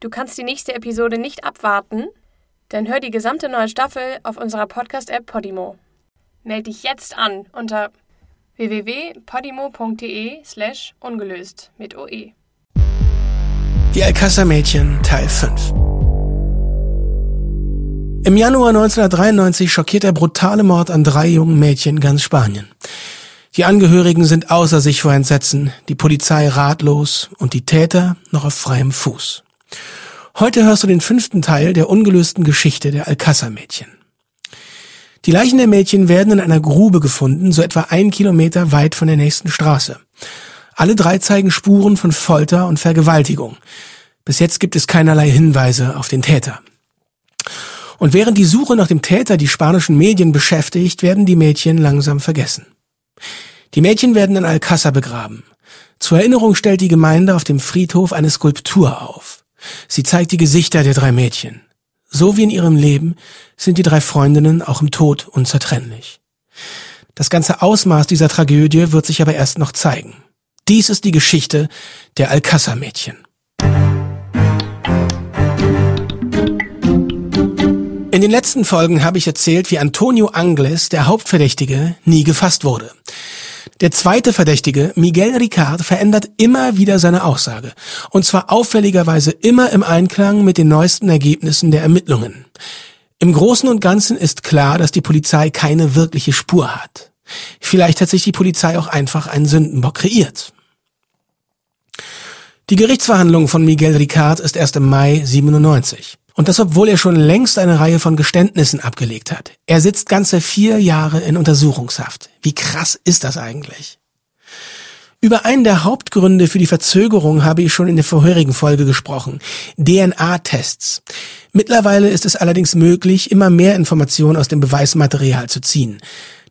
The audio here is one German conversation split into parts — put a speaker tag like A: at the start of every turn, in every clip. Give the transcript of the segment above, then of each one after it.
A: Du kannst die nächste Episode nicht abwarten? Dann hör die gesamte neue Staffel auf unserer Podcast-App Podimo. Meld dich jetzt an unter www.podimo.de slash ungelöst mit OE.
B: Die Alcázar-Mädchen Teil 5 Im Januar 1993 schockiert der brutale Mord an drei jungen Mädchen ganz Spanien. Die Angehörigen sind außer sich vor Entsetzen, die Polizei ratlos und die Täter noch auf freiem Fuß. Heute hörst du den fünften Teil der ungelösten Geschichte der Alcázar-Mädchen. Die Leichen der Mädchen werden in einer Grube gefunden, so etwa ein Kilometer weit von der nächsten Straße. Alle drei zeigen Spuren von Folter und Vergewaltigung. Bis jetzt gibt es keinerlei Hinweise auf den Täter. Und während die Suche nach dem Täter die spanischen Medien beschäftigt, werden die Mädchen langsam vergessen. Die Mädchen werden in Alcázar begraben. Zur Erinnerung stellt die Gemeinde auf dem Friedhof eine Skulptur auf. Sie zeigt die Gesichter der drei Mädchen. So wie in ihrem Leben sind die drei Freundinnen auch im Tod unzertrennlich. Das ganze Ausmaß dieser Tragödie wird sich aber erst noch zeigen. Dies ist die Geschichte der Alcázar-Mädchen. In den letzten Folgen habe ich erzählt, wie Antonio Angles, der Hauptverdächtige, nie gefasst wurde. Der zweite Verdächtige, Miguel Ricard, verändert immer wieder seine Aussage. Und zwar auffälligerweise immer im Einklang mit den neuesten Ergebnissen der Ermittlungen. Im Großen und Ganzen ist klar, dass die Polizei keine wirkliche Spur hat. Vielleicht hat sich die Polizei auch einfach einen Sündenbock kreiert. Die Gerichtsverhandlung von Miguel Ricard ist erst im Mai 97. Und das, obwohl er schon längst eine Reihe von Geständnissen abgelegt hat. Er sitzt ganze vier Jahre in Untersuchungshaft. Wie krass ist das eigentlich? Über einen der Hauptgründe für die Verzögerung habe ich schon in der vorherigen Folge gesprochen. DNA-Tests. Mittlerweile ist es allerdings möglich, immer mehr Informationen aus dem Beweismaterial zu ziehen.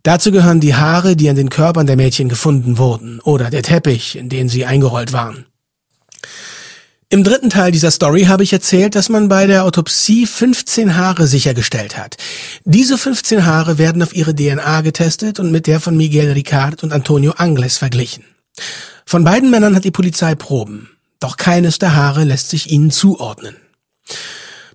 B: Dazu gehören die Haare, die an den Körpern der Mädchen gefunden wurden, oder der Teppich, in den sie eingerollt waren. Im dritten Teil dieser Story habe ich erzählt, dass man bei der Autopsie 15 Haare sichergestellt hat. Diese 15 Haare werden auf ihre DNA getestet und mit der von Miguel Ricard und Antonio Angles verglichen. Von beiden Männern hat die Polizei Proben, doch keines der Haare lässt sich ihnen zuordnen.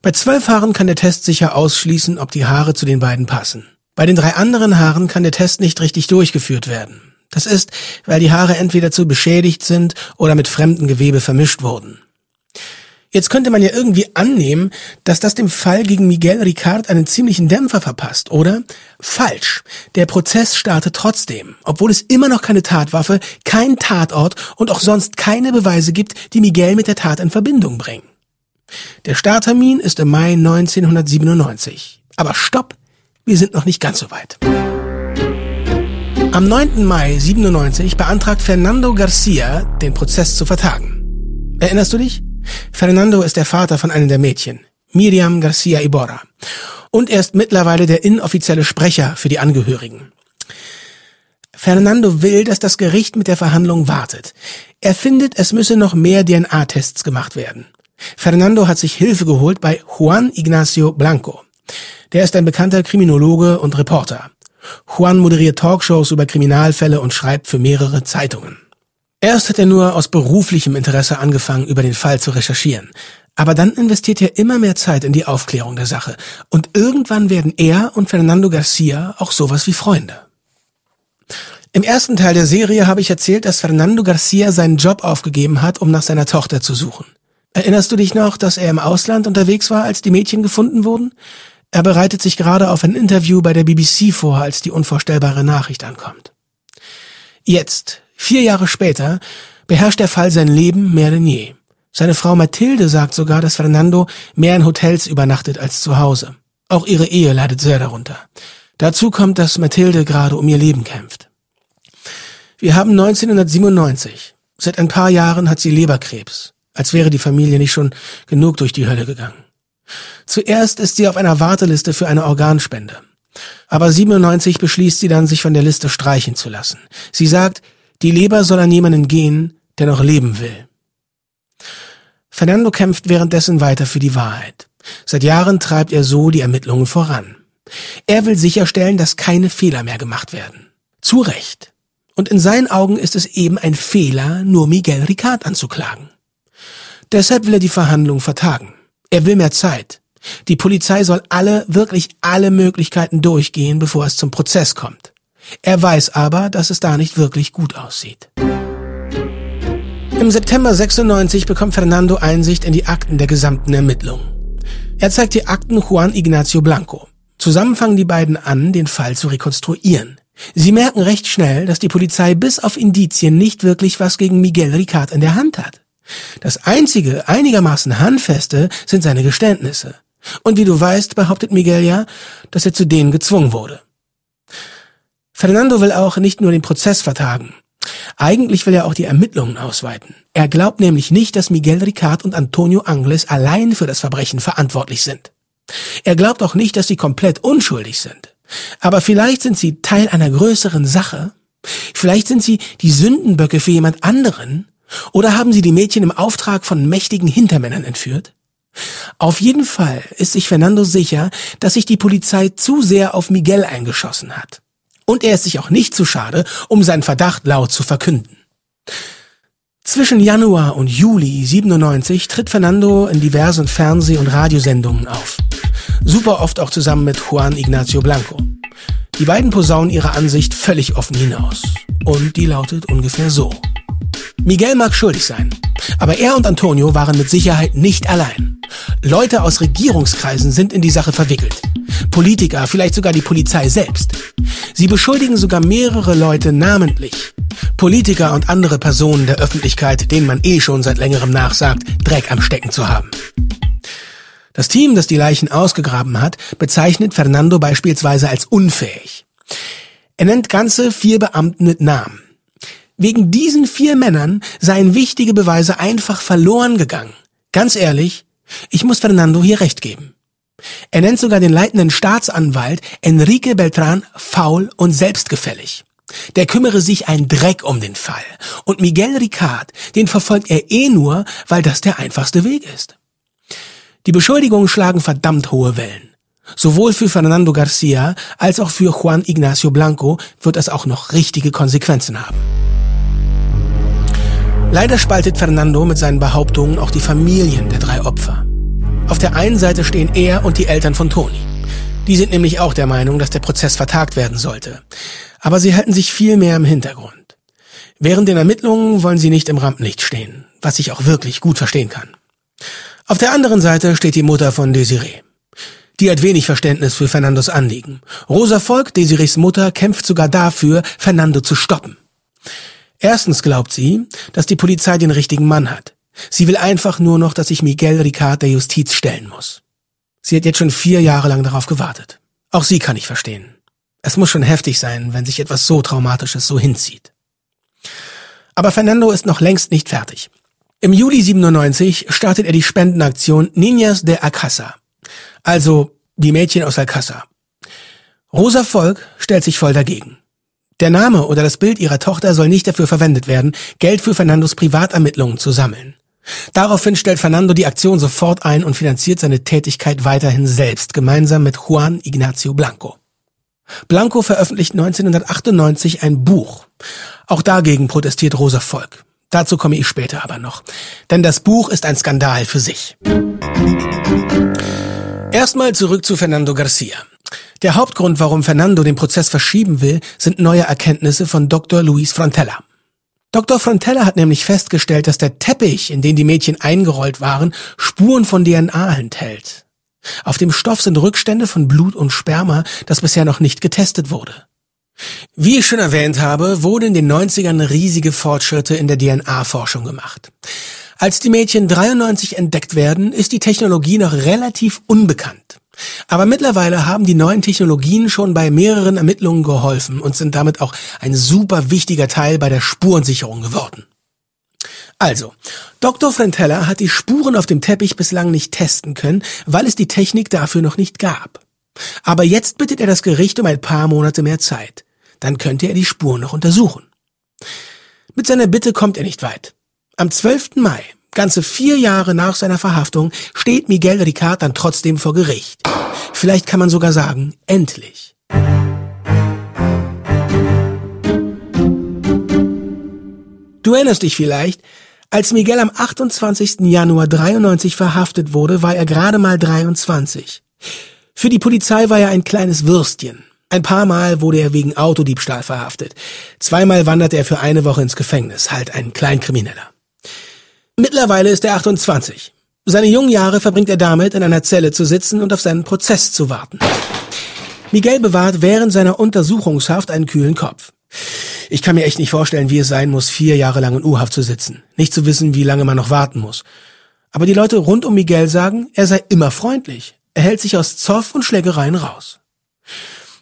B: Bei zwölf Haaren kann der Test sicher ausschließen, ob die Haare zu den beiden passen. Bei den drei anderen Haaren kann der Test nicht richtig durchgeführt werden. Das ist, weil die Haare entweder zu beschädigt sind oder mit fremden Gewebe vermischt wurden. Jetzt könnte man ja irgendwie annehmen, dass das dem Fall gegen Miguel Ricard einen ziemlichen Dämpfer verpasst, oder? Falsch. Der Prozess startet trotzdem, obwohl es immer noch keine Tatwaffe, kein Tatort und auch sonst keine Beweise gibt, die Miguel mit der Tat in Verbindung bringen. Der Starttermin ist im Mai 1997. Aber stopp, wir sind noch nicht ganz so weit. Am 9. Mai 97 beantragt Fernando Garcia, den Prozess zu vertagen. Erinnerst du dich? Fernando ist der Vater von einem der Mädchen, Miriam Garcia Iborra. Und er ist mittlerweile der inoffizielle Sprecher für die Angehörigen. Fernando will, dass das Gericht mit der Verhandlung wartet. Er findet, es müsse noch mehr DNA-Tests gemacht werden. Fernando hat sich Hilfe geholt bei Juan Ignacio Blanco. Der ist ein bekannter Kriminologe und Reporter. Juan moderiert Talkshows über Kriminalfälle und schreibt für mehrere Zeitungen. Erst hat er nur aus beruflichem Interesse angefangen, über den Fall zu recherchieren. Aber dann investiert er immer mehr Zeit in die Aufklärung der Sache. Und irgendwann werden er und Fernando Garcia auch sowas wie Freunde. Im ersten Teil der Serie habe ich erzählt, dass Fernando Garcia seinen Job aufgegeben hat, um nach seiner Tochter zu suchen. Erinnerst du dich noch, dass er im Ausland unterwegs war, als die Mädchen gefunden wurden? Er bereitet sich gerade auf ein Interview bei der BBC vor, als die unvorstellbare Nachricht ankommt. Jetzt, Vier Jahre später beherrscht der Fall sein Leben mehr denn je. Seine Frau Mathilde sagt sogar, dass Fernando mehr in Hotels übernachtet als zu Hause. Auch ihre Ehe leidet sehr darunter. Dazu kommt, dass Mathilde gerade um ihr Leben kämpft. Wir haben 1997. Seit ein paar Jahren hat sie Leberkrebs, als wäre die Familie nicht schon genug durch die Hölle gegangen. Zuerst ist sie auf einer Warteliste für eine Organspende. Aber 97 beschließt sie dann, sich von der Liste streichen zu lassen. Sie sagt, die Leber soll an jemanden gehen, der noch leben will. Fernando kämpft währenddessen weiter für die Wahrheit. Seit Jahren treibt er so die Ermittlungen voran. Er will sicherstellen, dass keine Fehler mehr gemacht werden. Zu Recht. Und in seinen Augen ist es eben ein Fehler, nur Miguel Ricard anzuklagen. Deshalb will er die Verhandlung vertagen. Er will mehr Zeit. Die Polizei soll alle, wirklich alle Möglichkeiten durchgehen, bevor es zum Prozess kommt. Er weiß aber, dass es da nicht wirklich gut aussieht. Im September 96 bekommt Fernando Einsicht in die Akten der gesamten Ermittlungen. Er zeigt die Akten Juan Ignacio Blanco. Zusammen fangen die beiden an, den Fall zu rekonstruieren. Sie merken recht schnell, dass die Polizei bis auf Indizien nicht wirklich was gegen Miguel Ricard in der Hand hat. Das einzige einigermaßen handfeste sind seine Geständnisse. Und wie du weißt, behauptet Miguel ja, dass er zu denen gezwungen wurde. Fernando will auch nicht nur den Prozess vertagen. Eigentlich will er auch die Ermittlungen ausweiten. Er glaubt nämlich nicht, dass Miguel Ricard und Antonio Angles allein für das Verbrechen verantwortlich sind. Er glaubt auch nicht, dass sie komplett unschuldig sind. Aber vielleicht sind sie Teil einer größeren Sache. Vielleicht sind sie die Sündenböcke für jemand anderen. Oder haben sie die Mädchen im Auftrag von mächtigen Hintermännern entführt? Auf jeden Fall ist sich Fernando sicher, dass sich die Polizei zu sehr auf Miguel eingeschossen hat. Und er ist sich auch nicht zu schade, um seinen Verdacht laut zu verkünden. Zwischen Januar und Juli 97 tritt Fernando in diversen Fernseh- und Radiosendungen auf. Super oft auch zusammen mit Juan Ignacio Blanco. Die beiden posaunen ihre Ansicht völlig offen hinaus. Und die lautet ungefähr so. Miguel mag schuldig sein, aber er und Antonio waren mit Sicherheit nicht allein. Leute aus Regierungskreisen sind in die Sache verwickelt. Politiker, vielleicht sogar die Polizei selbst. Sie beschuldigen sogar mehrere Leute namentlich. Politiker und andere Personen der Öffentlichkeit, denen man eh schon seit längerem nachsagt, Dreck am Stecken zu haben. Das Team, das die Leichen ausgegraben hat, bezeichnet Fernando beispielsweise als unfähig. Er nennt ganze vier Beamten mit Namen. Wegen diesen vier Männern seien wichtige Beweise einfach verloren gegangen. Ganz ehrlich, ich muss Fernando hier recht geben. Er nennt sogar den leitenden Staatsanwalt Enrique Beltran faul und selbstgefällig. Der kümmere sich ein Dreck um den Fall. Und Miguel Ricard, den verfolgt er eh nur, weil das der einfachste Weg ist. Die Beschuldigungen schlagen verdammt hohe Wellen. Sowohl für Fernando Garcia als auch für Juan Ignacio Blanco wird es auch noch richtige Konsequenzen haben. Leider spaltet Fernando mit seinen Behauptungen auch die Familien der drei Opfer. Auf der einen Seite stehen er und die Eltern von Toni. Die sind nämlich auch der Meinung, dass der Prozess vertagt werden sollte. Aber sie halten sich viel mehr im Hintergrund. Während den Ermittlungen wollen sie nicht im Rampenlicht stehen, was ich auch wirklich gut verstehen kann. Auf der anderen Seite steht die Mutter von Desiree. Die hat wenig Verständnis für Fernandos Anliegen. Rosa Volk, Desirees Mutter, kämpft sogar dafür, Fernando zu stoppen. Erstens glaubt sie, dass die Polizei den richtigen Mann hat. Sie will einfach nur noch, dass sich Miguel Ricard der Justiz stellen muss. Sie hat jetzt schon vier Jahre lang darauf gewartet. Auch sie kann ich verstehen. Es muss schon heftig sein, wenn sich etwas so Traumatisches so hinzieht. Aber Fernando ist noch längst nicht fertig. Im Juli 97 startet er die Spendenaktion Niñas de Alcázar, also die Mädchen aus Alcázar. Rosa Volk stellt sich voll dagegen. Der Name oder das Bild ihrer Tochter soll nicht dafür verwendet werden, Geld für Fernandos Privatermittlungen zu sammeln. Daraufhin stellt Fernando die Aktion sofort ein und finanziert seine Tätigkeit weiterhin selbst, gemeinsam mit Juan Ignacio Blanco. Blanco veröffentlicht 1998 ein Buch. Auch dagegen protestiert Rosa Volk. Dazu komme ich später aber noch. Denn das Buch ist ein Skandal für sich. Erstmal zurück zu Fernando Garcia. Der Hauptgrund, warum Fernando den Prozess verschieben will, sind neue Erkenntnisse von Dr. Luis Frontella. Dr. Frontella hat nämlich festgestellt, dass der Teppich, in den die Mädchen eingerollt waren, Spuren von DNA enthält. Auf dem Stoff sind Rückstände von Blut und Sperma, das bisher noch nicht getestet wurde. Wie ich schon erwähnt habe, wurden in den 90ern riesige Fortschritte in der DNA-Forschung gemacht. Als die Mädchen 93 entdeckt werden, ist die Technologie noch relativ unbekannt. Aber mittlerweile haben die neuen Technologien schon bei mehreren Ermittlungen geholfen und sind damit auch ein super wichtiger Teil bei der Spurensicherung geworden. Also, Dr. Frentella hat die Spuren auf dem Teppich bislang nicht testen können, weil es die Technik dafür noch nicht gab. Aber jetzt bittet er das Gericht um ein paar Monate mehr Zeit. Dann könnte er die Spuren noch untersuchen. Mit seiner Bitte kommt er nicht weit. Am 12. Mai Ganze vier Jahre nach seiner Verhaftung steht Miguel Ricard dann trotzdem vor Gericht. Vielleicht kann man sogar sagen, endlich. Du erinnerst dich vielleicht, Als Miguel am 28. Januar 93 verhaftet wurde, war er gerade mal 23. Für die Polizei war er ein kleines Würstchen. Ein paar Mal wurde er wegen Autodiebstahl verhaftet. Zweimal wanderte er für eine Woche ins Gefängnis, halt ein Kleinkrimineller. Mittlerweile ist er 28. Seine jungen Jahre verbringt er damit, in einer Zelle zu sitzen und auf seinen Prozess zu warten. Miguel bewahrt während seiner Untersuchungshaft einen kühlen Kopf. Ich kann mir echt nicht vorstellen, wie es sein muss, vier Jahre lang in U-Haft zu sitzen, nicht zu wissen, wie lange man noch warten muss. Aber die Leute rund um Miguel sagen, er sei immer freundlich. Er hält sich aus Zoff und Schlägereien raus.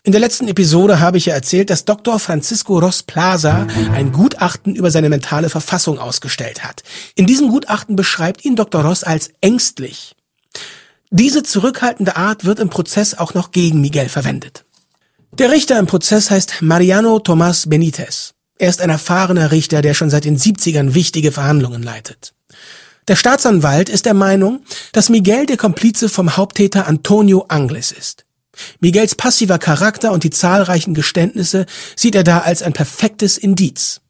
B: In der letzten Episode habe ich ja erzählt, dass Dr. Francisco Ross Plaza ein Gutachten über seine mentale Verfassung ausgestellt hat. In diesem Gutachten beschreibt ihn Dr. Ross als ängstlich. Diese zurückhaltende Art wird im Prozess auch noch gegen Miguel verwendet. Der Richter im Prozess heißt Mariano Tomás Benitez. Er ist ein erfahrener Richter, der schon seit den 70ern wichtige Verhandlungen leitet. Der Staatsanwalt ist der Meinung, dass Miguel der Komplize vom Haupttäter Antonio Angles ist. Miguels passiver Charakter und die zahlreichen Geständnisse sieht er da als ein perfektes Indiz.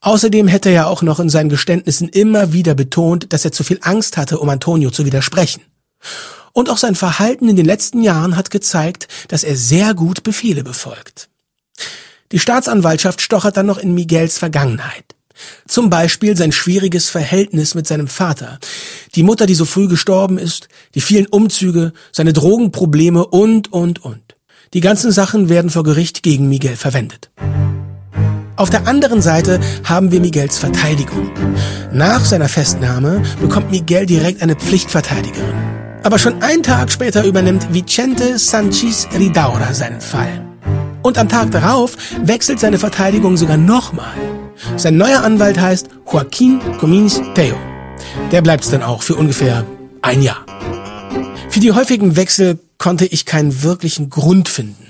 B: Außerdem hätte er auch noch in seinen Geständnissen immer wieder betont, dass er zu viel Angst hatte, um Antonio zu widersprechen. Und auch sein Verhalten in den letzten Jahren hat gezeigt, dass er sehr gut Befehle befolgt. Die Staatsanwaltschaft stochert dann noch in Miguels Vergangenheit. Zum Beispiel sein schwieriges Verhältnis mit seinem Vater, die Mutter, die so früh gestorben ist, die vielen Umzüge, seine Drogenprobleme und, und, und. Die ganzen Sachen werden vor Gericht gegen Miguel verwendet. Auf der anderen Seite haben wir Miguels Verteidigung. Nach seiner Festnahme bekommt Miguel direkt eine Pflichtverteidigerin. Aber schon einen Tag später übernimmt Vicente Sanchez Ridaura seinen Fall. Und am Tag darauf wechselt seine Verteidigung sogar nochmal. Sein neuer Anwalt heißt Joaquin Comins Teo. Der bleibt es dann auch für ungefähr ein Jahr. Für die häufigen Wechsel konnte ich keinen wirklichen Grund finden.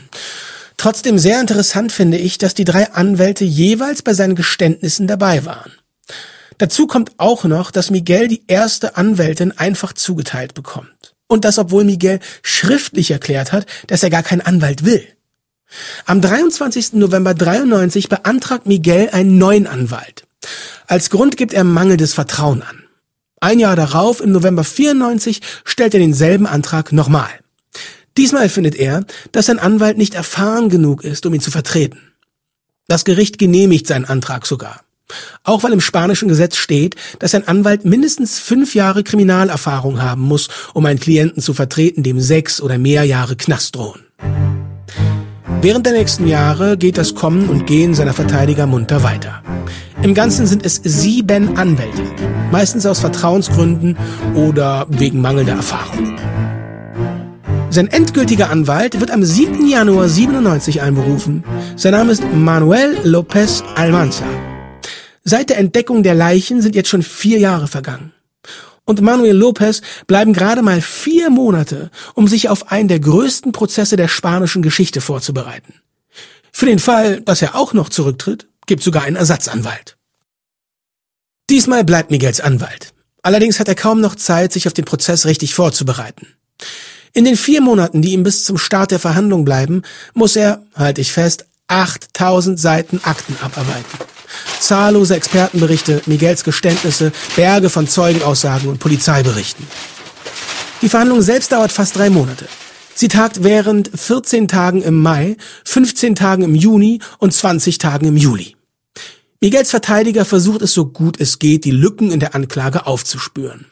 B: Trotzdem sehr interessant finde ich, dass die drei Anwälte jeweils bei seinen Geständnissen dabei waren. Dazu kommt auch noch, dass Miguel die erste Anwältin einfach zugeteilt bekommt. Und das, obwohl Miguel schriftlich erklärt hat, dass er gar keinen Anwalt will. Am 23. November 93 beantragt Miguel einen neuen Anwalt. Als Grund gibt er mangelndes Vertrauen an. Ein Jahr darauf, im November 94, stellt er denselben Antrag nochmal. Diesmal findet er, dass sein Anwalt nicht erfahren genug ist, um ihn zu vertreten. Das Gericht genehmigt seinen Antrag sogar. Auch weil im spanischen Gesetz steht, dass ein Anwalt mindestens fünf Jahre Kriminalerfahrung haben muss, um einen Klienten zu vertreten, dem sechs oder mehr Jahre Knast drohen. Während der nächsten Jahre geht das Kommen und Gehen seiner Verteidiger munter weiter. Im Ganzen sind es sieben Anwälte, meistens aus Vertrauensgründen oder wegen mangelnder Erfahrung. Sein endgültiger Anwalt wird am 7. Januar 97 einberufen. Sein Name ist Manuel López Almanza. Seit der Entdeckung der Leichen sind jetzt schon vier Jahre vergangen und Manuel Lopez bleiben gerade mal vier Monate, um sich auf einen der größten Prozesse der spanischen Geschichte vorzubereiten. Für den Fall, dass er auch noch zurücktritt, gibt sogar einen Ersatzanwalt. Diesmal bleibt Miguels Anwalt. Allerdings hat er kaum noch Zeit, sich auf den Prozess richtig vorzubereiten. In den vier Monaten, die ihm bis zum Start der Verhandlung bleiben, muss er, halte ich fest, 8000 Seiten Akten abarbeiten. Zahllose Expertenberichte, Miguels Geständnisse, Berge von Zeugenaussagen und Polizeiberichten. Die Verhandlung selbst dauert fast drei Monate. Sie tagt während 14 Tagen im Mai, 15 Tagen im Juni und 20 Tagen im Juli. Miguels Verteidiger versucht es so gut es geht, die Lücken in der Anklage aufzuspüren.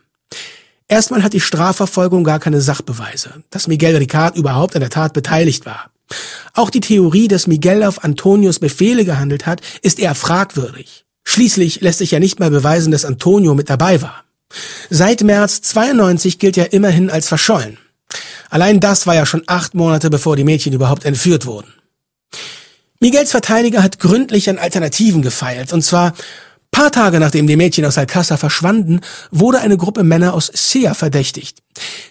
B: Erstmal hat die Strafverfolgung gar keine Sachbeweise, dass Miguel Ricard überhaupt an der Tat beteiligt war. Auch die Theorie, dass Miguel auf Antonios Befehle gehandelt hat, ist eher fragwürdig. Schließlich lässt sich ja nicht mal beweisen, dass Antonio mit dabei war. Seit März 92 gilt er immerhin als verschollen. Allein das war ja schon acht Monate, bevor die Mädchen überhaupt entführt wurden. Miguels Verteidiger hat gründlich an Alternativen gefeilt, und zwar paar Tage nachdem die Mädchen aus Alcázar verschwanden, wurde eine Gruppe Männer aus Sia verdächtigt.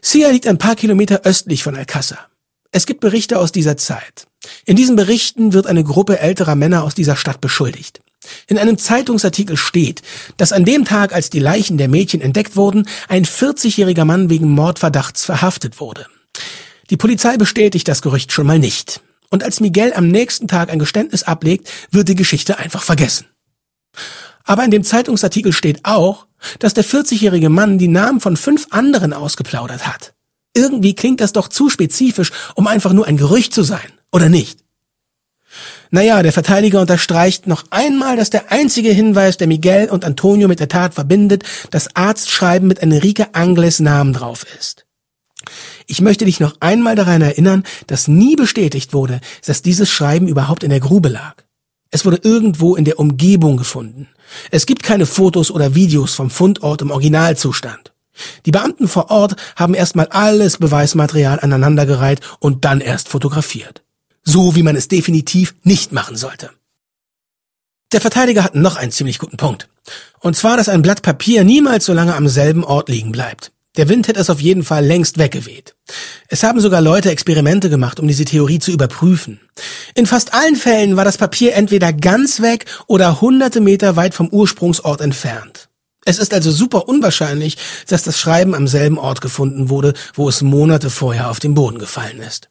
B: Sia liegt ein paar Kilometer östlich von Alcázar. Es gibt Berichte aus dieser Zeit. In diesen Berichten wird eine Gruppe älterer Männer aus dieser Stadt beschuldigt. In einem Zeitungsartikel steht, dass an dem Tag, als die Leichen der Mädchen entdeckt wurden, ein 40-jähriger Mann wegen Mordverdachts verhaftet wurde. Die Polizei bestätigt das Gerücht schon mal nicht. Und als Miguel am nächsten Tag ein Geständnis ablegt, wird die Geschichte einfach vergessen. Aber in dem Zeitungsartikel steht auch, dass der 40-jährige Mann die Namen von fünf anderen ausgeplaudert hat. Irgendwie klingt das doch zu spezifisch, um einfach nur ein Gerücht zu sein, oder nicht? Naja, der Verteidiger unterstreicht noch einmal, dass der einzige Hinweis, der Miguel und Antonio mit der Tat verbindet, das Arztschreiben mit Enrique Angles Namen drauf ist. Ich möchte dich noch einmal daran erinnern, dass nie bestätigt wurde, dass dieses Schreiben überhaupt in der Grube lag. Es wurde irgendwo in der Umgebung gefunden. Es gibt keine Fotos oder Videos vom Fundort im Originalzustand. Die Beamten vor Ort haben erstmal alles Beweismaterial aneinandergereiht und dann erst fotografiert. So wie man es definitiv nicht machen sollte. Der Verteidiger hat noch einen ziemlich guten Punkt. Und zwar, dass ein Blatt Papier niemals so lange am selben Ort liegen bleibt. Der Wind hätte es auf jeden Fall längst weggeweht. Es haben sogar Leute Experimente gemacht, um diese Theorie zu überprüfen. In fast allen Fällen war das Papier entweder ganz weg oder hunderte Meter weit vom Ursprungsort entfernt. Es ist also super unwahrscheinlich, dass das Schreiben am selben Ort gefunden wurde, wo es Monate vorher auf den Boden gefallen ist.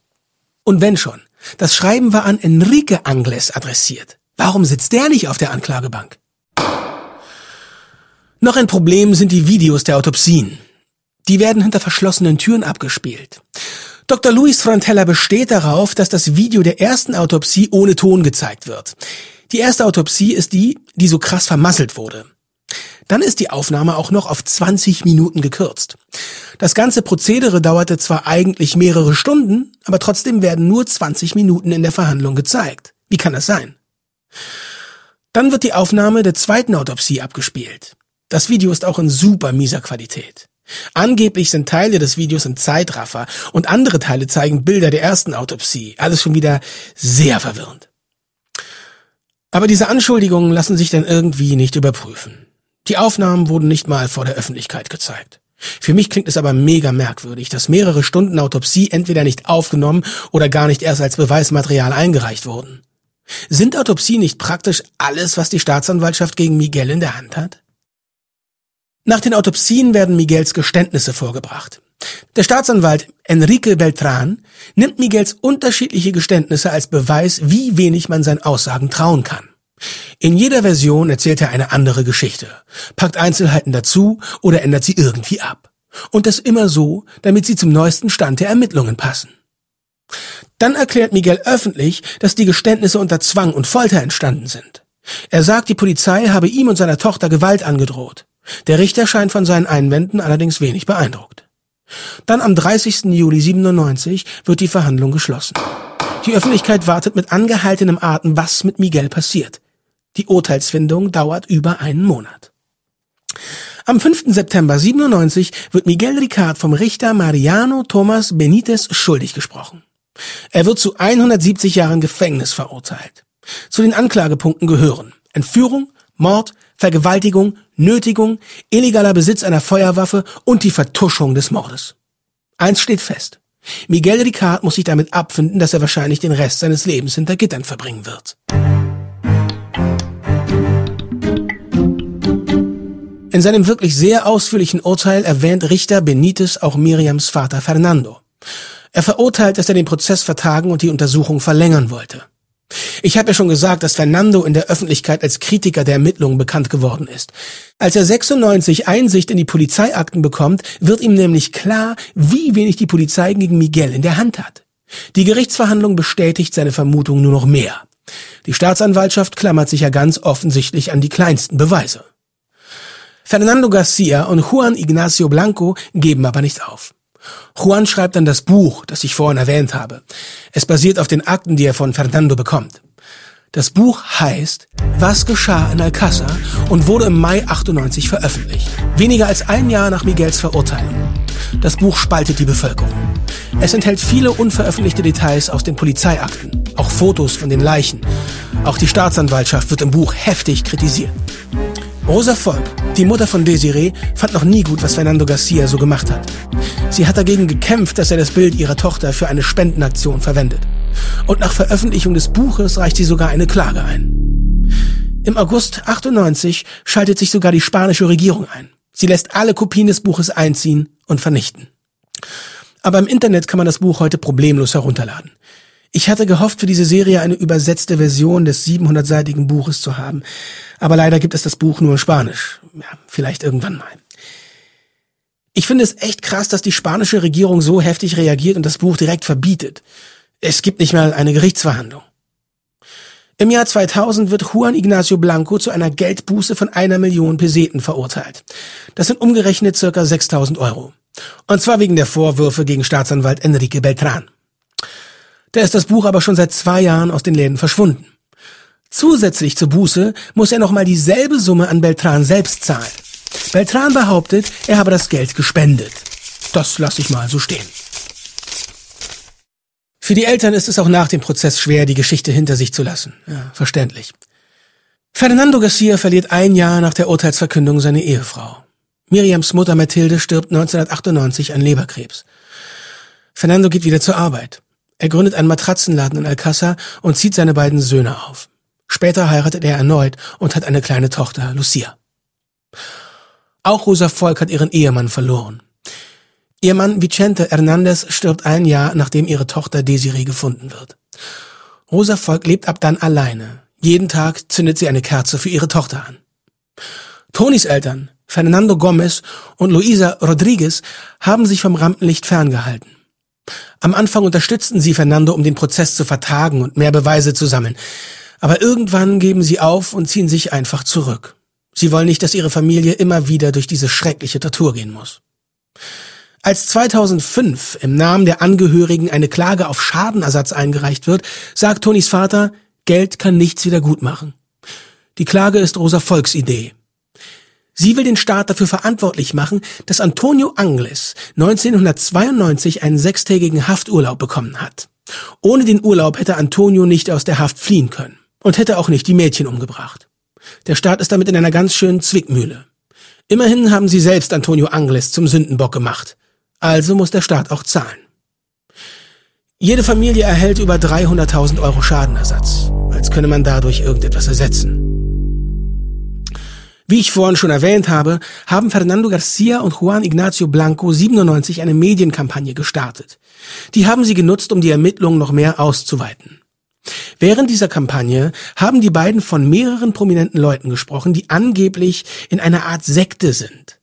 B: Und wenn schon, das Schreiben war an Enrique Angles adressiert. Warum sitzt der nicht auf der Anklagebank? Noch ein Problem sind die Videos der Autopsien. Die werden hinter verschlossenen Türen abgespielt. Dr. Luis Frantella besteht darauf, dass das Video der ersten Autopsie ohne Ton gezeigt wird. Die erste Autopsie ist die, die so krass vermasselt wurde. Dann ist die Aufnahme auch noch auf 20 Minuten gekürzt. Das ganze Prozedere dauerte zwar eigentlich mehrere Stunden, aber trotzdem werden nur 20 Minuten in der Verhandlung gezeigt. Wie kann das sein? Dann wird die Aufnahme der zweiten Autopsie abgespielt. Das Video ist auch in super mieser Qualität. Angeblich sind Teile des Videos in Zeitraffer und andere Teile zeigen Bilder der ersten Autopsie. Alles schon wieder sehr verwirrend. Aber diese Anschuldigungen lassen sich dann irgendwie nicht überprüfen. Die Aufnahmen wurden nicht mal vor der Öffentlichkeit gezeigt. Für mich klingt es aber mega merkwürdig, dass mehrere Stunden Autopsie entweder nicht aufgenommen oder gar nicht erst als Beweismaterial eingereicht wurden. Sind Autopsie nicht praktisch alles, was die Staatsanwaltschaft gegen Miguel in der Hand hat? Nach den Autopsien werden Miguels Geständnisse vorgebracht. Der Staatsanwalt Enrique Beltran nimmt Miguels unterschiedliche Geständnisse als Beweis, wie wenig man seinen Aussagen trauen kann. In jeder Version erzählt er eine andere Geschichte, packt Einzelheiten dazu oder ändert sie irgendwie ab. Und das immer so, damit sie zum neuesten Stand der Ermittlungen passen. Dann erklärt Miguel öffentlich, dass die Geständnisse unter Zwang und Folter entstanden sind. Er sagt, die Polizei habe ihm und seiner Tochter Gewalt angedroht. Der Richter scheint von seinen Einwänden allerdings wenig beeindruckt. Dann am 30. Juli 97 wird die Verhandlung geschlossen. Die Öffentlichkeit wartet mit angehaltenem Atem, was mit Miguel passiert. Die Urteilsfindung dauert über einen Monat. Am 5. September 97 wird Miguel Ricard vom Richter Mariano Thomas Benitez schuldig gesprochen. Er wird zu 170 Jahren Gefängnis verurteilt. Zu den Anklagepunkten gehören Entführung, Mord, Vergewaltigung, Nötigung, illegaler Besitz einer Feuerwaffe und die Vertuschung des Mordes. Eins steht fest. Miguel Ricard muss sich damit abfinden, dass er wahrscheinlich den Rest seines Lebens hinter Gittern verbringen wird. In seinem wirklich sehr ausführlichen Urteil erwähnt Richter Benitez auch Miriams Vater Fernando. Er verurteilt, dass er den Prozess vertagen und die Untersuchung verlängern wollte. Ich habe ja schon gesagt, dass Fernando in der Öffentlichkeit als Kritiker der Ermittlungen bekannt geworden ist. Als er 96 Einsicht in die Polizeiakten bekommt, wird ihm nämlich klar, wie wenig die Polizei gegen Miguel in der Hand hat. Die Gerichtsverhandlung bestätigt seine Vermutung nur noch mehr. Die Staatsanwaltschaft klammert sich ja ganz offensichtlich an die kleinsten Beweise. Fernando Garcia und Juan Ignacio Blanco geben aber nicht auf. Juan schreibt dann das Buch, das ich vorhin erwähnt habe. Es basiert auf den Akten, die er von Fernando bekommt. Das Buch heißt Was geschah in Alcázar und wurde im Mai 98 veröffentlicht. Weniger als ein Jahr nach Miguels Verurteilung. Das Buch spaltet die Bevölkerung. Es enthält viele unveröffentlichte Details aus den Polizeiakten, auch Fotos von den Leichen. Auch die Staatsanwaltschaft wird im Buch heftig kritisiert. Rosa Volk, die Mutter von Desiree, fand noch nie gut, was Fernando Garcia so gemacht hat. Sie hat dagegen gekämpft, dass er das Bild ihrer Tochter für eine Spendenaktion verwendet. Und nach Veröffentlichung des Buches reicht sie sogar eine Klage ein. Im August 98 schaltet sich sogar die spanische Regierung ein. Sie lässt alle Kopien des Buches einziehen und vernichten. Aber im Internet kann man das Buch heute problemlos herunterladen. Ich hatte gehofft, für diese Serie eine übersetzte Version des 700-seitigen Buches zu haben, aber leider gibt es das Buch nur in Spanisch. Ja, vielleicht irgendwann mal. Ich finde es echt krass, dass die spanische Regierung so heftig reagiert und das Buch direkt verbietet. Es gibt nicht mal eine Gerichtsverhandlung. Im Jahr 2000 wird Juan Ignacio Blanco zu einer Geldbuße von einer Million Peseten verurteilt. Das sind umgerechnet circa 6000 Euro. Und zwar wegen der Vorwürfe gegen Staatsanwalt Enrique Beltran. Da ist das Buch aber schon seit zwei Jahren aus den Läden verschwunden. Zusätzlich zur Buße muss er nochmal dieselbe Summe an Beltran selbst zahlen. Beltran behauptet, er habe das Geld gespendet. Das lasse ich mal so stehen. Für die Eltern ist es auch nach dem Prozess schwer, die Geschichte hinter sich zu lassen. Ja, verständlich. Fernando Garcia verliert ein Jahr nach der Urteilsverkündung seine Ehefrau. Miriams Mutter Mathilde stirbt 1998 an Leberkrebs. Fernando geht wieder zur Arbeit. Er gründet einen Matratzenladen in Alcázar und zieht seine beiden Söhne auf. Später heiratet er erneut und hat eine kleine Tochter, Lucia. Auch Rosa Volk hat ihren Ehemann verloren. Ihr Mann Vicente Hernandez stirbt ein Jahr, nachdem ihre Tochter Desiree gefunden wird. Rosa Volk lebt ab dann alleine. Jeden Tag zündet sie eine Kerze für ihre Tochter an. Tonis Eltern, Fernando Gomez und Luisa Rodriguez, haben sich vom Rampenlicht ferngehalten. Am Anfang unterstützten sie Fernando, um den Prozess zu vertagen und mehr Beweise zu sammeln. Aber irgendwann geben sie auf und ziehen sich einfach zurück. Sie wollen nicht, dass ihre Familie immer wieder durch diese schreckliche Tortur gehen muss. Als 2005 im Namen der Angehörigen eine Klage auf Schadenersatz eingereicht wird, sagt Tonys Vater, Geld kann nichts wieder gut machen. Die Klage ist Rosa Volks Idee. Sie will den Staat dafür verantwortlich machen, dass Antonio Angles 1992 einen sechstägigen Hafturlaub bekommen hat. Ohne den Urlaub hätte Antonio nicht aus der Haft fliehen können und hätte auch nicht die Mädchen umgebracht. Der Staat ist damit in einer ganz schönen Zwickmühle. Immerhin haben sie selbst Antonio Angles zum Sündenbock gemacht. Also muss der Staat auch zahlen. Jede Familie erhält über 300.000 Euro Schadenersatz, als könne man dadurch irgendetwas ersetzen. Wie ich vorhin schon erwähnt habe, haben Fernando Garcia und Juan Ignacio Blanco 97 eine Medienkampagne gestartet. Die haben sie genutzt, um die Ermittlungen noch mehr auszuweiten. Während dieser Kampagne haben die beiden von mehreren prominenten Leuten gesprochen, die angeblich in einer Art Sekte sind.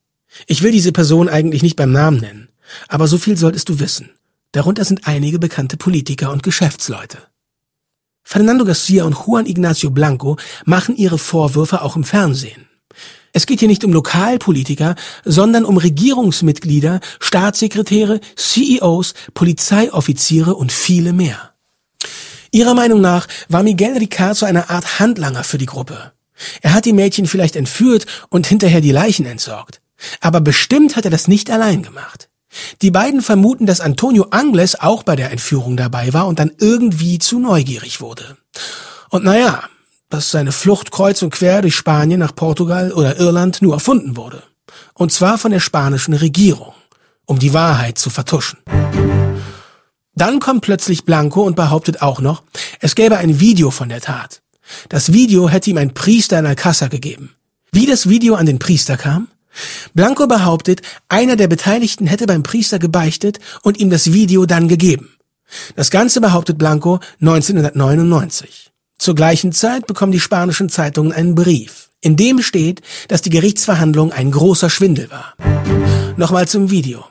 B: Ich will diese Person eigentlich nicht beim Namen nennen, aber so viel solltest du wissen. Darunter sind einige bekannte Politiker und Geschäftsleute. Fernando Garcia und Juan Ignacio Blanco machen ihre Vorwürfe auch im Fernsehen. Es geht hier nicht um Lokalpolitiker, sondern um Regierungsmitglieder, Staatssekretäre, CEOs, Polizeioffiziere und viele mehr. Ihrer Meinung nach war Miguel Ricard so eine Art Handlanger für die Gruppe. Er hat die Mädchen vielleicht entführt und hinterher die Leichen entsorgt. Aber bestimmt hat er das nicht allein gemacht. Die beiden vermuten, dass Antonio Angles auch bei der Entführung dabei war und dann irgendwie zu neugierig wurde. Und naja, dass seine Flucht kreuz und quer durch Spanien nach Portugal oder Irland nur erfunden wurde. Und zwar von der spanischen Regierung, um die Wahrheit zu vertuschen. Dann kommt plötzlich Blanco und behauptet auch noch, es gäbe ein Video von der Tat. Das Video hätte ihm ein Priester in Alcázar gegeben. Wie das Video an den Priester kam? Blanco behauptet, einer der Beteiligten hätte beim Priester gebeichtet und ihm das Video dann gegeben. Das Ganze behauptet Blanco 1999. Zur gleichen Zeit bekommen die spanischen Zeitungen einen Brief, in dem steht, dass die Gerichtsverhandlung ein großer Schwindel war. Nochmal zum Video.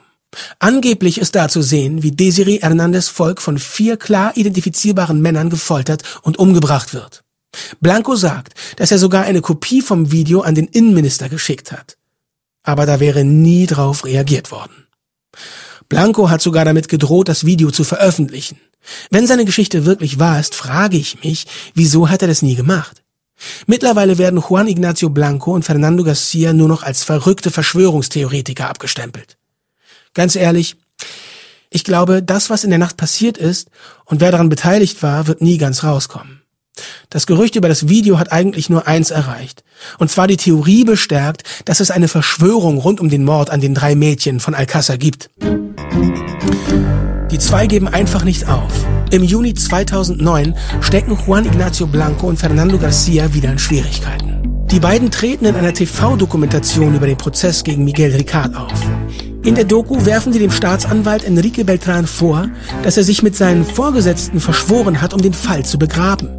B: Angeblich ist da zu sehen, wie Desiree Hernandez Volk von vier klar identifizierbaren Männern gefoltert und umgebracht wird. Blanco sagt, dass er sogar eine Kopie vom Video an den Innenminister geschickt hat. Aber da wäre nie drauf reagiert worden. Blanco hat sogar damit gedroht, das Video zu veröffentlichen. Wenn seine Geschichte wirklich wahr ist, frage ich mich, wieso hat er das nie gemacht? Mittlerweile werden Juan Ignacio Blanco und Fernando Garcia nur noch als verrückte Verschwörungstheoretiker abgestempelt. Ganz ehrlich, ich glaube, das, was in der Nacht passiert ist und wer daran beteiligt war, wird nie ganz rauskommen. Das Gerücht über das Video hat eigentlich nur eins erreicht. Und zwar die Theorie bestärkt, dass es eine Verschwörung rund um den Mord an den drei Mädchen von Alcázar gibt. Die zwei geben einfach nicht auf. Im Juni 2009 stecken Juan Ignacio Blanco und Fernando Garcia wieder in Schwierigkeiten. Die beiden treten in einer TV-Dokumentation über den Prozess gegen Miguel Ricard auf. In der Doku werfen sie dem Staatsanwalt Enrique Beltran vor, dass er sich mit seinen Vorgesetzten verschworen hat, um den Fall zu begraben.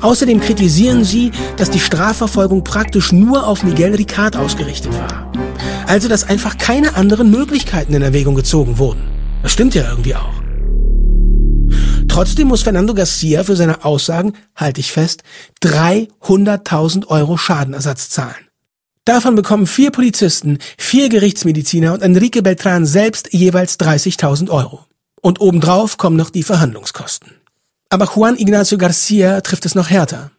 B: Außerdem kritisieren sie, dass die Strafverfolgung praktisch nur auf Miguel Ricard ausgerichtet war. Also, dass einfach keine anderen Möglichkeiten in Erwägung gezogen wurden. Das stimmt ja irgendwie auch. Trotzdem muss Fernando Garcia für seine Aussagen, halte ich fest, 300.000 Euro Schadenersatz zahlen. Davon bekommen vier Polizisten, vier Gerichtsmediziner und Enrique Beltran selbst jeweils 30.000 Euro. Und obendrauf kommen noch die Verhandlungskosten. Aber Juan Ignacio Garcia trifft es noch härter.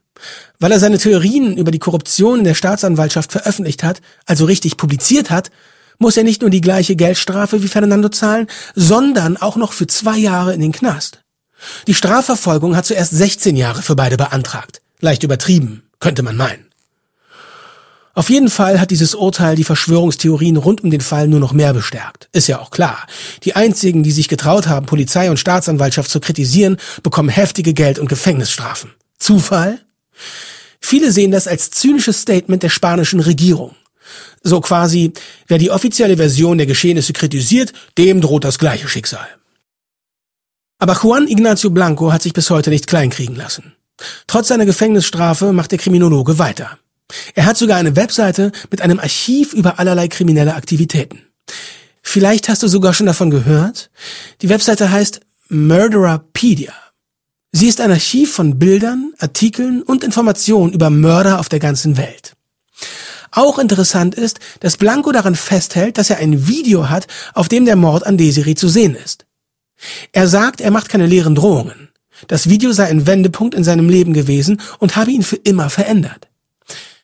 B: Weil er seine Theorien über die Korruption in der Staatsanwaltschaft veröffentlicht hat, also richtig publiziert hat, muss er nicht nur die gleiche Geldstrafe wie Fernando zahlen, sondern auch noch für zwei Jahre in den Knast. Die Strafverfolgung hat zuerst 16 Jahre für beide beantragt. Leicht übertrieben, könnte man meinen. Auf jeden Fall hat dieses Urteil die Verschwörungstheorien rund um den Fall nur noch mehr bestärkt. Ist ja auch klar. Die einzigen, die sich getraut haben, Polizei und Staatsanwaltschaft zu kritisieren, bekommen heftige Geld- und Gefängnisstrafen. Zufall? Viele sehen das als zynisches Statement der spanischen Regierung. So quasi, wer die offizielle Version der Geschehnisse kritisiert, dem droht das gleiche Schicksal. Aber Juan Ignacio Blanco hat sich bis heute nicht kleinkriegen lassen. Trotz seiner Gefängnisstrafe macht der Kriminologe weiter. Er hat sogar eine Webseite mit einem Archiv über allerlei kriminelle Aktivitäten. Vielleicht hast du sogar schon davon gehört. Die Webseite heißt Murdererpedia. Sie ist ein Archiv von Bildern, Artikeln und Informationen über Mörder auf der ganzen Welt. Auch interessant ist, dass Blanco daran festhält, dass er ein Video hat, auf dem der Mord an Desiree zu sehen ist. Er sagt, er macht keine leeren Drohungen. Das Video sei ein Wendepunkt in seinem Leben gewesen und habe ihn für immer verändert.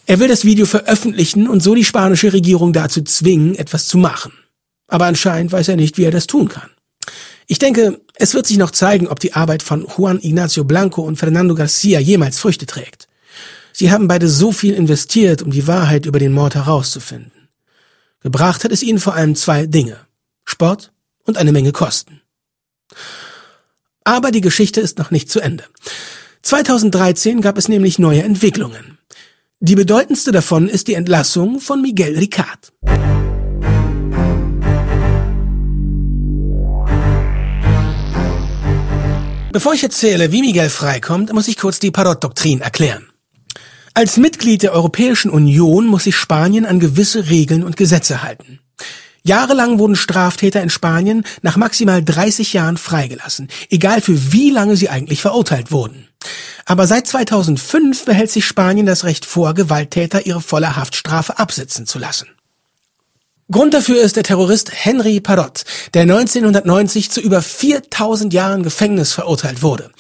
B: Er will das Video veröffentlichen und so die spanische Regierung dazu zwingen, etwas zu machen. Aber anscheinend weiß er nicht, wie er das tun kann. Ich denke, es wird sich noch zeigen, ob die Arbeit von Juan Ignacio Blanco und Fernando Garcia jemals Früchte trägt. Sie haben beide so viel investiert, um die Wahrheit über den Mord herauszufinden. Gebracht hat es ihnen vor allem zwei Dinge. Sport und eine Menge Kosten. Aber die Geschichte ist noch nicht zu Ende. 2013 gab es nämlich neue Entwicklungen. Die bedeutendste davon ist die Entlassung von Miguel Ricard. Bevor ich erzähle, wie Miguel freikommt, muss ich kurz die Parot-Doktrin erklären. Als Mitglied der Europäischen Union muss sich Spanien an gewisse Regeln und Gesetze halten. Jahrelang wurden Straftäter in Spanien nach maximal 30 Jahren freigelassen, egal für wie lange sie eigentlich verurteilt wurden. Aber seit 2005 behält sich Spanien das Recht vor, Gewalttäter ihre volle Haftstrafe absitzen zu lassen. Grund dafür ist der Terrorist Henry Parot, der 1990 zu über 4000 Jahren Gefängnis verurteilt wurde.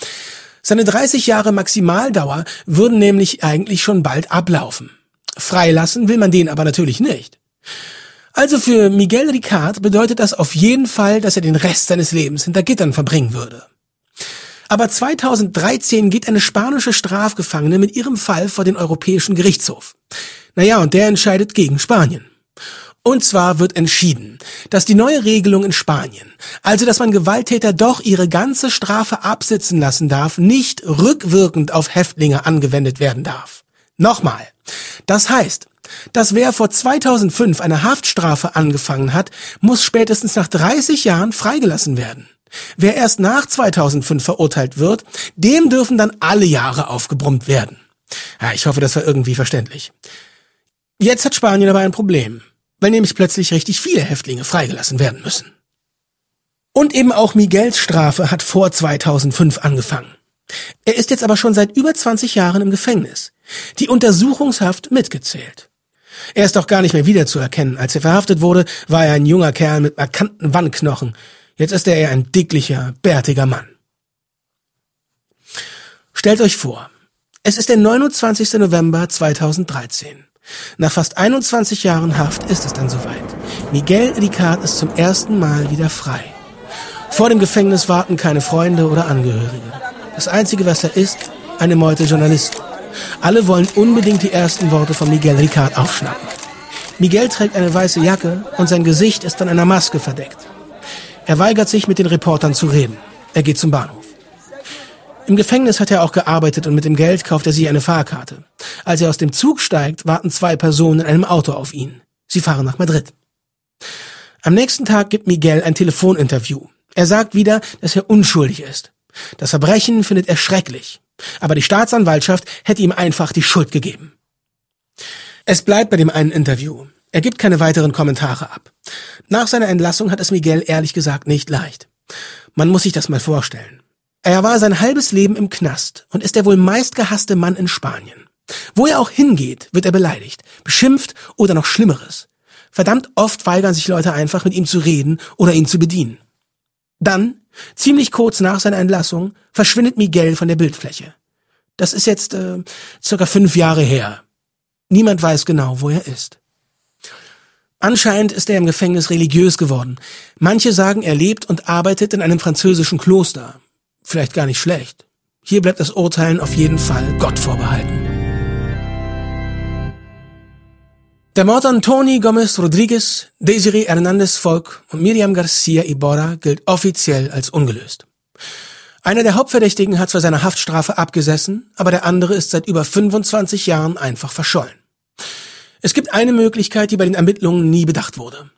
B: Seine 30 Jahre Maximaldauer würden nämlich eigentlich schon bald ablaufen. Freilassen will man den aber natürlich nicht. Also für Miguel Ricard bedeutet das auf jeden Fall, dass er den Rest seines Lebens hinter Gittern verbringen würde. Aber 2013 geht eine spanische Strafgefangene mit ihrem Fall vor den Europäischen Gerichtshof. Naja, und der entscheidet gegen Spanien. Und zwar wird entschieden, dass die neue Regelung in Spanien, also dass man Gewalttäter doch ihre ganze Strafe absitzen lassen darf, nicht rückwirkend auf Häftlinge angewendet werden darf. Nochmal. Das heißt, dass wer vor 2005 eine Haftstrafe angefangen hat, muss spätestens nach 30 Jahren freigelassen werden. Wer erst nach 2005 verurteilt wird, dem dürfen dann alle Jahre aufgebrummt werden. Ja, ich hoffe, das war irgendwie verständlich. Jetzt hat Spanien aber ein Problem, weil nämlich plötzlich richtig viele Häftlinge freigelassen werden müssen. Und eben auch Miguels Strafe hat vor 2005 angefangen. Er ist jetzt aber schon seit über 20 Jahren im Gefängnis. Die Untersuchungshaft mitgezählt. Er ist auch gar nicht mehr wiederzuerkennen. Als er verhaftet wurde, war er ein junger Kerl mit markanten Wangenknochen. Jetzt ist er eher ein dicklicher, bärtiger Mann. Stellt euch vor, es ist der 29. November 2013. Nach fast 21 Jahren Haft ist es dann soweit. Miguel Ricard ist zum ersten Mal wieder frei. Vor dem Gefängnis warten keine Freunde oder Angehörige. Das Einzige, was er ist, eine Meute Journalisten. Alle wollen unbedingt die ersten Worte von Miguel Ricard aufschnappen. Miguel trägt eine weiße Jacke und sein Gesicht ist von einer Maske verdeckt. Er weigert sich, mit den Reportern zu reden. Er geht zum Bahnhof. Im Gefängnis hat er auch gearbeitet und mit dem Geld kauft er sich eine Fahrkarte. Als er aus dem Zug steigt, warten zwei Personen in einem Auto auf ihn. Sie fahren nach Madrid. Am nächsten Tag gibt Miguel ein Telefoninterview. Er sagt wieder, dass er unschuldig ist. Das Verbrechen findet er schrecklich. Aber die Staatsanwaltschaft hätte ihm einfach die Schuld gegeben. Es bleibt bei dem einen Interview. Er gibt keine weiteren Kommentare ab. Nach seiner Entlassung hat es Miguel ehrlich gesagt nicht leicht. Man muss sich das mal vorstellen. Er war sein halbes Leben im Knast und ist der wohl meistgehasste Mann in Spanien. Wo er auch hingeht, wird er beleidigt, beschimpft oder noch Schlimmeres. Verdammt oft weigern sich Leute einfach, mit ihm zu reden oder ihn zu bedienen. Dann, ziemlich kurz nach seiner Entlassung, verschwindet Miguel von der Bildfläche. Das ist jetzt äh, circa fünf Jahre her. Niemand weiß genau, wo er ist. Anscheinend ist er im Gefängnis religiös geworden. Manche sagen, er lebt und arbeitet in einem französischen Kloster. Vielleicht gar nicht schlecht. Hier bleibt das Urteilen auf jeden Fall Gott vorbehalten. Der Mord an Tony Gomez Rodriguez, Desiree Hernandez Volk und Miriam Garcia Iborra gilt offiziell als ungelöst. Einer der Hauptverdächtigen hat zwar seine Haftstrafe abgesessen, aber der andere ist seit über 25 Jahren einfach verschollen. Es gibt eine Möglichkeit, die bei den Ermittlungen nie bedacht wurde.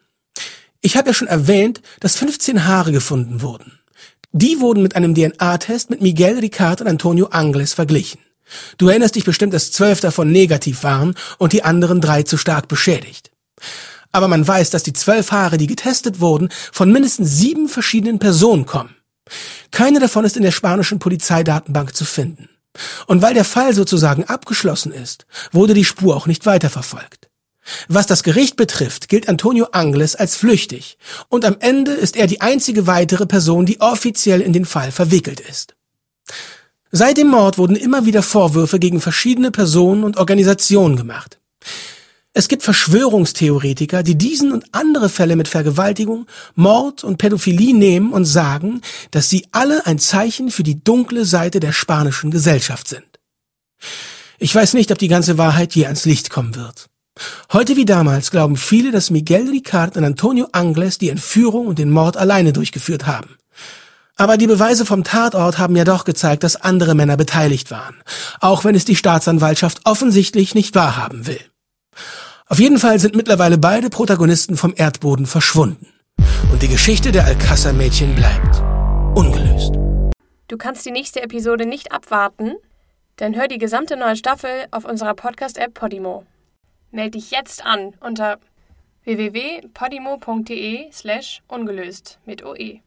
B: Ich habe ja schon erwähnt, dass 15 Haare gefunden wurden. Die wurden mit einem DNA-Test mit Miguel Ricard und Antonio Angles verglichen. Du erinnerst dich bestimmt, dass zwölf davon negativ waren und die anderen drei zu stark beschädigt. Aber man weiß, dass die zwölf Haare, die getestet wurden, von mindestens sieben verschiedenen Personen kommen. Keine davon ist in der spanischen Polizeidatenbank zu finden. Und weil der Fall sozusagen abgeschlossen ist, wurde die Spur auch nicht weiterverfolgt. Was das Gericht betrifft, gilt Antonio Angles als flüchtig und am Ende ist er die einzige weitere Person, die offiziell in den Fall verwickelt ist. Seit dem Mord wurden immer wieder Vorwürfe gegen verschiedene Personen und Organisationen gemacht. Es gibt Verschwörungstheoretiker, die diesen und andere Fälle mit Vergewaltigung, Mord und Pädophilie nehmen und sagen, dass sie alle ein Zeichen für die dunkle Seite der spanischen Gesellschaft sind. Ich weiß nicht, ob die ganze Wahrheit je ans Licht kommen wird. Heute wie damals glauben viele, dass Miguel Ricard und Antonio Angles die Entführung und den Mord alleine durchgeführt haben. Aber die Beweise vom Tatort haben ja doch gezeigt, dass andere Männer beteiligt waren, auch wenn es die Staatsanwaltschaft offensichtlich nicht wahrhaben will. Auf jeden Fall sind mittlerweile beide Protagonisten vom Erdboden verschwunden. Und die Geschichte der Alcázar-Mädchen bleibt ungelöst.
A: Du kannst die nächste Episode nicht abwarten? Dann hör die gesamte neue Staffel auf unserer Podcast-App Podimo. Meld dich jetzt an unter www.podimo.de slash ungelöst mit OE.